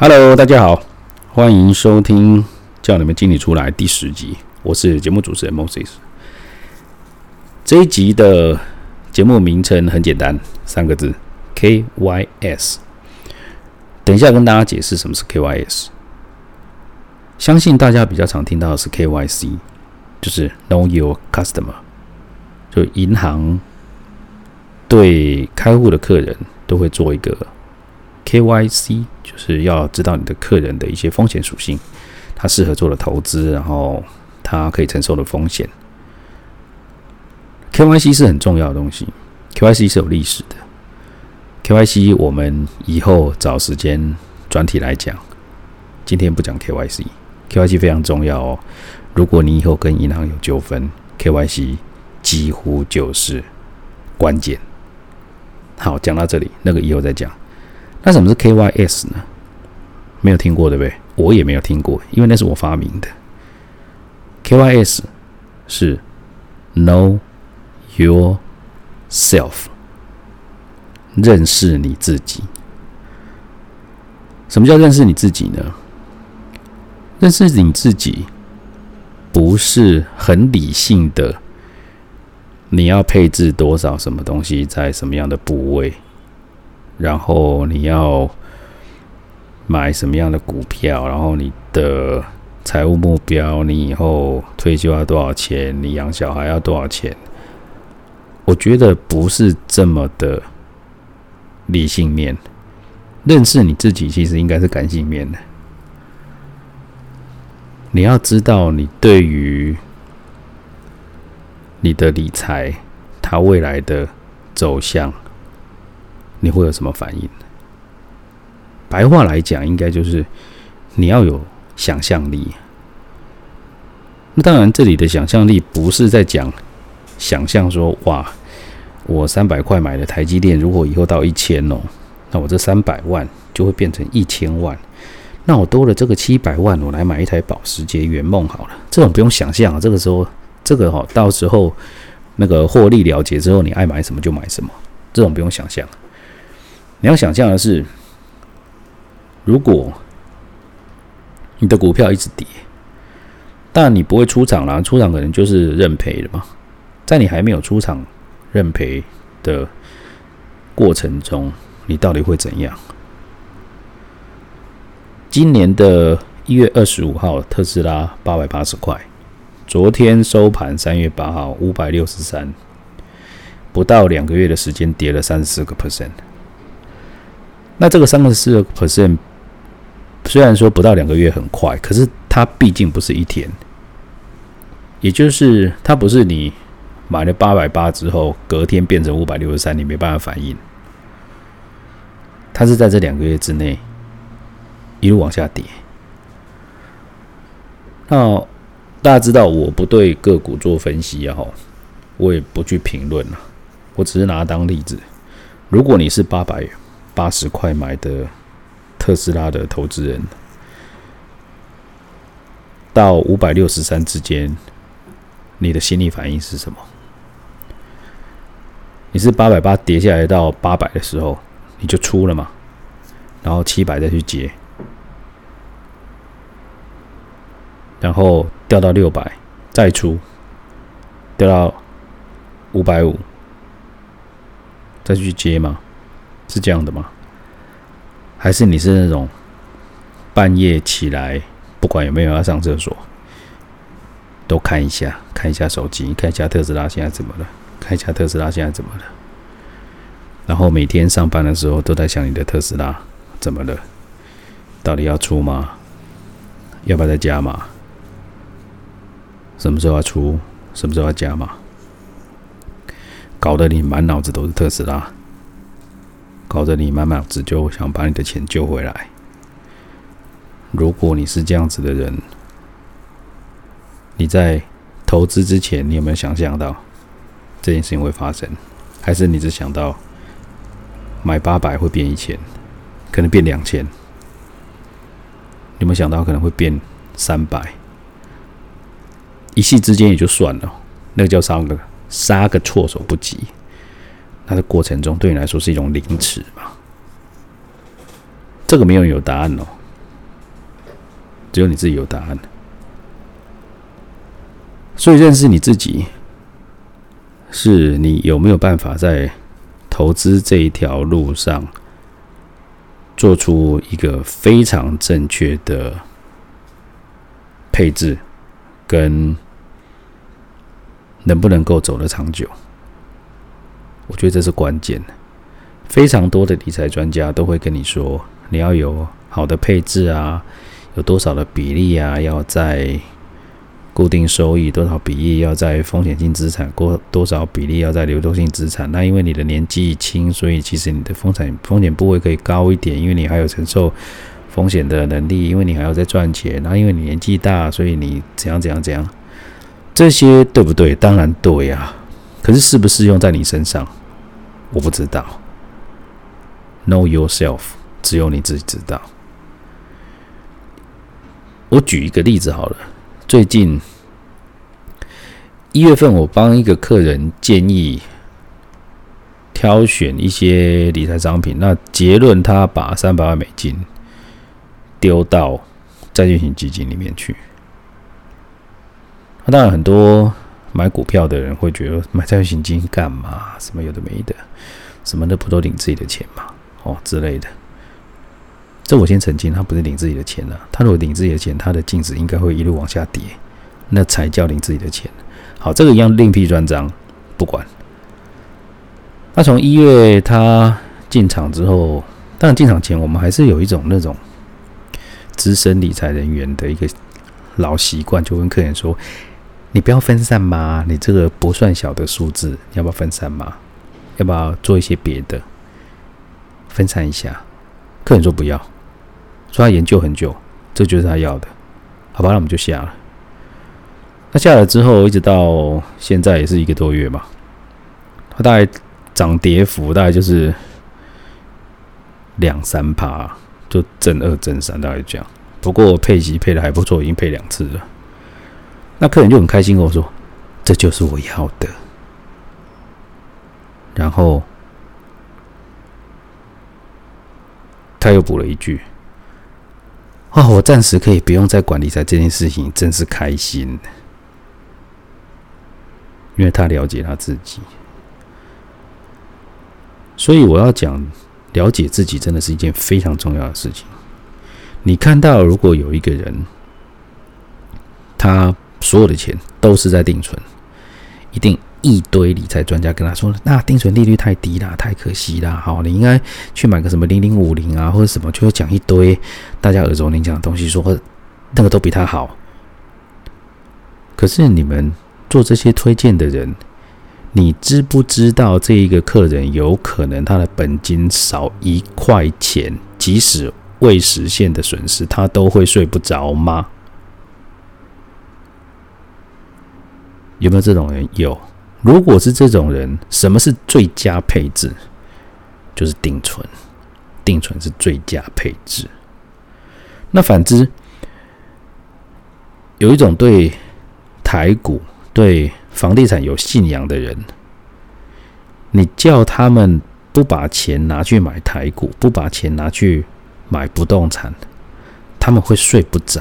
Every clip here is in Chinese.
Hello，大家好，欢迎收听《叫你们经理出来》第十集，我是节目主持人 Moses。这一集的节目名称很简单，三个字：KYS。等一下跟大家解释什么是 KYS。相信大家比较常听到的是 KYC，就是 Know Your Customer，就银行对开户的客人都会做一个。KYC 就是要知道你的客人的一些风险属性，他适合做的投资，然后他可以承受的风险。KYC 是很重要的东西，KYC 是有历史的。KYC 我们以后找时间专题来讲，今天不讲 KYC，KYC 非常重要哦。如果你以后跟银行有纠纷，KYC 几乎就是关键。好，讲到这里，那个以后再讲。那什么是 KYS 呢？没有听过对不对？我也没有听过，因为那是我发明的。KYS 是 Know Yourself，认识你自己。什么叫认识你自己呢？认识你自己不是很理性的，你要配置多少什么东西在什么样的部位。然后你要买什么样的股票？然后你的财务目标，你以后退休要多少钱？你养小孩要多少钱？我觉得不是这么的理性面，认识你自己其实应该是感性面的。你要知道，你对于你的理财，它未来的走向。你会有什么反应？白话来讲，应该就是你要有想象力。那当然，这里的想象力不是在讲想象说，哇，我三百块买的台积电，如果以后到一千哦，那我这三百万就会变成一千万。那我多了这个七百万，我来买一台保时捷圆梦好了。这种不用想象啊，这个时候，这个哈，到时候那个获利了结之后，你爱买什么就买什么，这种不用想象。你要想象的是，如果你的股票一直跌，但你不会出场啦，出场可能就是认赔了嘛。在你还没有出场认赔的过程中，你到底会怎样？今年的一月二十五号，特斯拉八百八十块，昨天收盘三月八号五百六十三，不到两个月的时间，跌了三十四个 percent。那这个三十四 percent，虽然说不到两个月很快，可是它毕竟不是一天，也就是它不是你买了八百八之后，隔天变成五百六十三，你没办法反应。它是在这两个月之内一路往下跌。那大家知道我不对个股做分析啊，我也不去评论了，我只是拿它当例子。如果你是八百元。八十块买的特斯拉的投资人，到五百六十三之间，你的心理反应是什么？你是八百八跌下来到八百的时候，你就出了嘛？然后七百再去接，然后掉到六百再出，掉到五百五再去接吗？是这样的吗？还是你是那种半夜起来，不管有没有要上厕所，都看一下，看一下手机，看一下特斯拉现在怎么了，看一下特斯拉现在怎么了，然后每天上班的时候都在想你的特斯拉怎么了，到底要出吗？要不要再加码？什么时候要出？什么时候要加码？搞得你满脑子都是特斯拉。搞得你满脑子就想把你的钱救回来。如果你是这样子的人，你在投资之前，你有没有想象到这件事情会发生？还是你只想到买八百会变一千，可能变两千？有没有想到可能会变三百？一夕之间也就算了，那个叫杀个杀个措手不及。它的过程中对你来说是一种凌迟吗？这个没有有答案哦。只有你自己有答案。所以认识你自己，是你有没有办法在投资这一条路上做出一个非常正确的配置，跟能不能够走得长久？我觉得这是关键。非常多的理财专家都会跟你说，你要有好的配置啊，有多少的比例啊，要在。固定收益多少比例要在风险性资产，过多少比例要在流动性资产？那因为你的年纪轻，所以其实你的风险风险部位可以高一点，因为你还有承受风险的能力，因为你还要再赚钱。那因为你年纪大，所以你怎样怎样怎样，这些对不对？当然对呀、啊。可是适不适用在你身上，我不知道。Know yourself，只有你自己知道。我举一个例子好了。最近一月份，我帮一个客人建议挑选一些理财商品，那结论他把三百万美金丢到债券型基金里面去。那当然，很多买股票的人会觉得买债券型基金干嘛？什么有的没的，什么的不都领自己的钱嘛？哦之类的。这我先澄清，他不是领自己的钱了、他如果领自己的钱，他的净值应该会一路往下跌，那才叫领自己的钱。好，这个一样另辟专章，不管。那从一月他进场之后，当然进场前我们还是有一种那种资深理财人员的一个老习惯，就跟客人说：“你不要分散嘛，你这个不算小的数字，你要不要分散嘛？要不要做一些别的？分散一下。”客人说不要。说他研究很久，这就是他要的，好吧？那我们就下了。那下了之后，一直到现在也是一个多月嘛。他大概涨跌幅大概就是两三趴，就正二正三，大概这样。不过配息配的还不错，已经配两次了。那客人就很开心跟我说：“这就是我要的。”然后他又补了一句。哦，我暂时可以不用再管理财这件事情，真是开心。因为他了解他自己，所以我要讲，了解自己真的是一件非常重要的事情。你看到，如果有一个人，他所有的钱都是在定存，一定。一堆理财专家跟他说：“那定存利率太低了，太可惜了。好，你应该去买个什么零零五零啊，或者什么，就会讲一堆大家耳熟能详的东西，说那个都比他好。可是你们做这些推荐的人，你知不知道这一个客人有可能他的本金少一块钱，即使未实现的损失，他都会睡不着吗？有没有这种人？有。”如果是这种人，什么是最佳配置？就是定存，定存是最佳配置。那反之，有一种对台股、对房地产有信仰的人，你叫他们不把钱拿去买台股，不把钱拿去买不动产，他们会睡不着。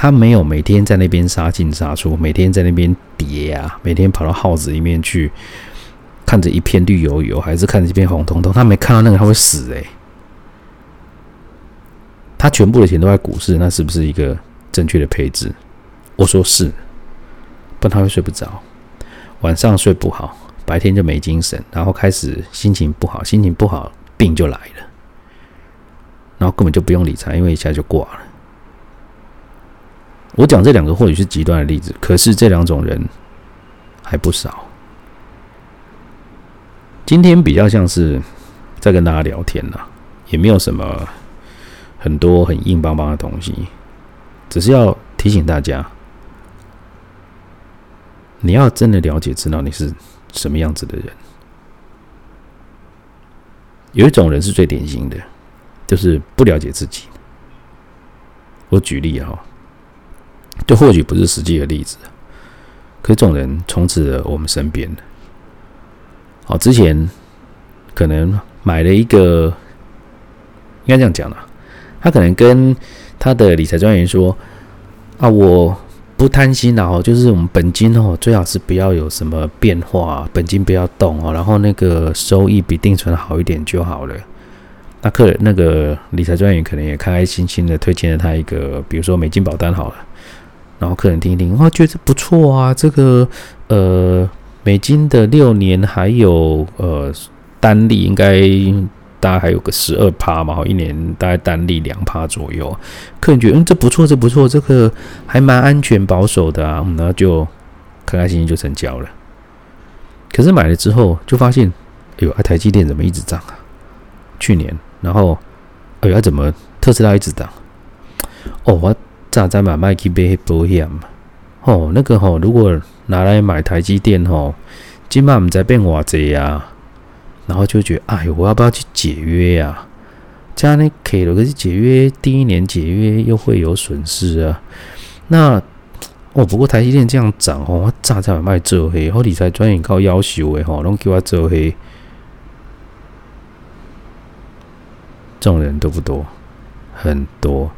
他没有每天在那边杀进杀出，每天在那边叠啊，每天跑到耗子里面去，看着一片绿油油，还是看着一片红彤彤。他没看到那个，他会死哎、欸。他全部的钱都在股市，那是不是一个正确的配置？我说是，不然他会睡不着，晚上睡不好，白天就没精神，然后开始心情不好，心情不好，病就来了，然后根本就不用理财，因为一下就挂了。我讲这两个或许是极端的例子，可是这两种人还不少。今天比较像是在跟大家聊天啦，也没有什么很多很硬邦邦的东西，只是要提醒大家，你要真的了解，知道你是什么样子的人。有一种人是最典型的，就是不了解自己。我举例哈。这或许不是实际的例子，可这种人充斥了我们身边。好，之前可能买了一个，应该这样讲啦，他可能跟他的理财专员说：“啊，我不贪心哦，就是我们本金哦，最好是不要有什么变化，本金不要动哦，然后那个收益比定存好一点就好了。”那客人那个理财专员可能也开开心心的推荐了他一个，比如说美金保单好了，然后客人听一听，哇，觉得不错啊，这个呃美金的六年还有呃单利应该。大概还有个十二趴嘛，一年大概单利两趴左右。客人觉得嗯，这不错，这不错，这个还蛮安全保守的啊，然后就开开心心就成交了。可是买了之后就发现，哎呦，台积电怎么一直涨啊？去年，然后哎呦，怎么特斯拉一直涨？哦，我早在买卖去买保险哦，那个吼，如果拿来买台积电吼，今晚唔知变偌济啊？然后就觉得，哎，我要不要去解约呀、啊？这样呢，可以了。可是解约第一年解约又会有损失啊。那哦，不过台积电这样涨哦，我早在买卖做黑，我理财专员靠要求的吼，拢叫我做黑。这种人多不多？很多。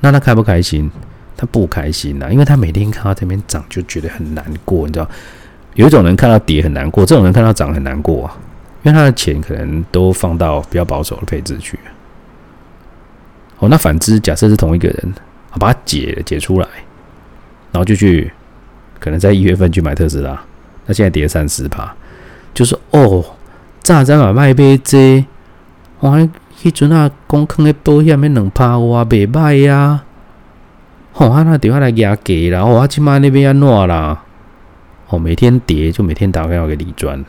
那他开不开心？他不开心呐，因为他每天看到这边涨就觉得很难过，你知道？有一种人看到跌很难过，这种人看到涨很难过啊。因为他的钱可能都放到比较保守的配置去。哦，那反之，假设是同一个人，把它解解出来，然后就去可能在一月份去买特斯拉，那现在跌三十趴，就是哦，炸在买卖杯这，我迄阵啊，公坑的保险没两趴，我袂歹呀。哦，他那电话来压给啦，我起码那边要诺啦。哦，每天跌就每天打电话给李专。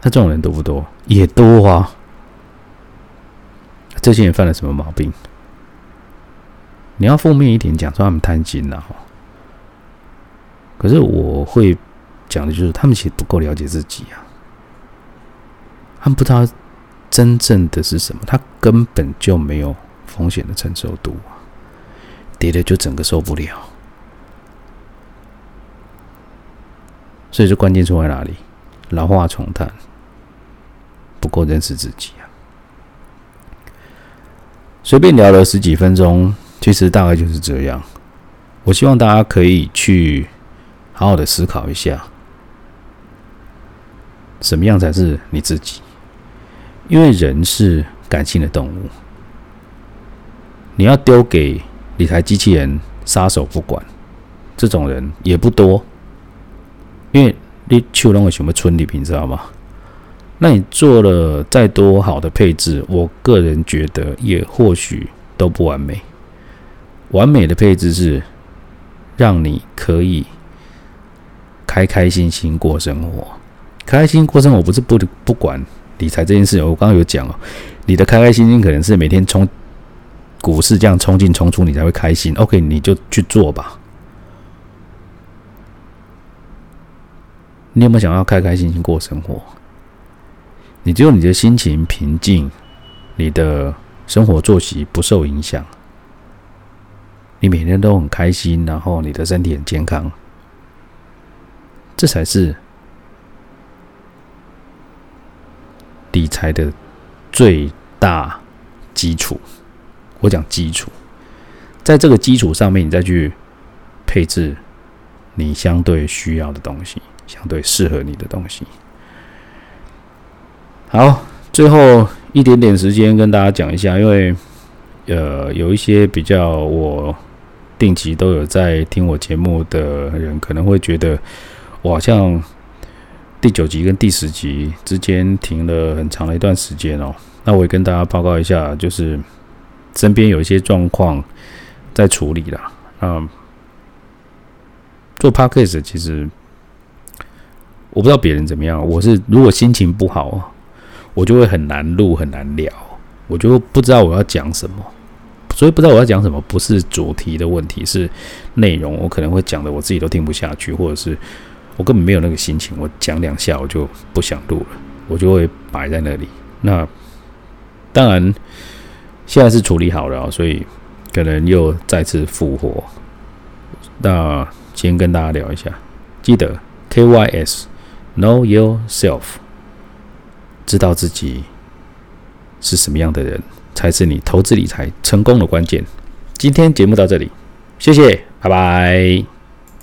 那这种人多不多？也多啊。这些人犯了什么毛病？你要负面一点讲，说他们贪心呐。可是我会讲的就是，他们其实不够了解自己啊。他们不知道真正的是什么，他根本就没有风险的承受度啊，跌的就整个受不了。所以说关键出在哪里？老话重谈。不够认识自己啊！随便聊了十几分钟，其实大概就是这样。我希望大家可以去好好的思考一下，什么样才是你自己？因为人是感性的动物，你要丢给理财机器人撒手不管，这种人也不多。因为你手拢会想要存利，你知道吗？那你做了再多好的配置，我个人觉得也或许都不完美。完美的配置是让你可以开开心心过生活。开心心过生活不是不不管理财这件事。我刚刚有讲哦，你的开开心心可能是每天冲股市这样冲进冲出，你才会开心。OK，你就去做吧。你有没有想要开开心心过生活？你只有你的心情平静，你的生活作息不受影响，你每天都很开心，然后你的身体很健康，这才是理财的最大基础。我讲基础，在这个基础上面，你再去配置你相对需要的东西，相对适合你的东西。好，最后一点点时间跟大家讲一下，因为呃，有一些比较我定期都有在听我节目的人，可能会觉得我好像第九集跟第十集之间停了很长的一段时间哦。那我也跟大家报告一下，就是身边有一些状况在处理啦。嗯，做 podcast 其实我不知道别人怎么样，我是如果心情不好。我就会很难录，很难聊，我就不知道我要讲什么，所以不知道我要讲什么，不是主题的问题，是内容，我可能会讲的我自己都听不下去，或者是我根本没有那个心情，我讲两下我就不想录了，我就会摆在那里。那当然现在是处理好了，所以可能又再次复活。那先跟大家聊一下，记得 KYS Know Yourself。知道自己是什么样的人，才是你投资理财成功的关键。今天节目到这里，谢谢，拜拜。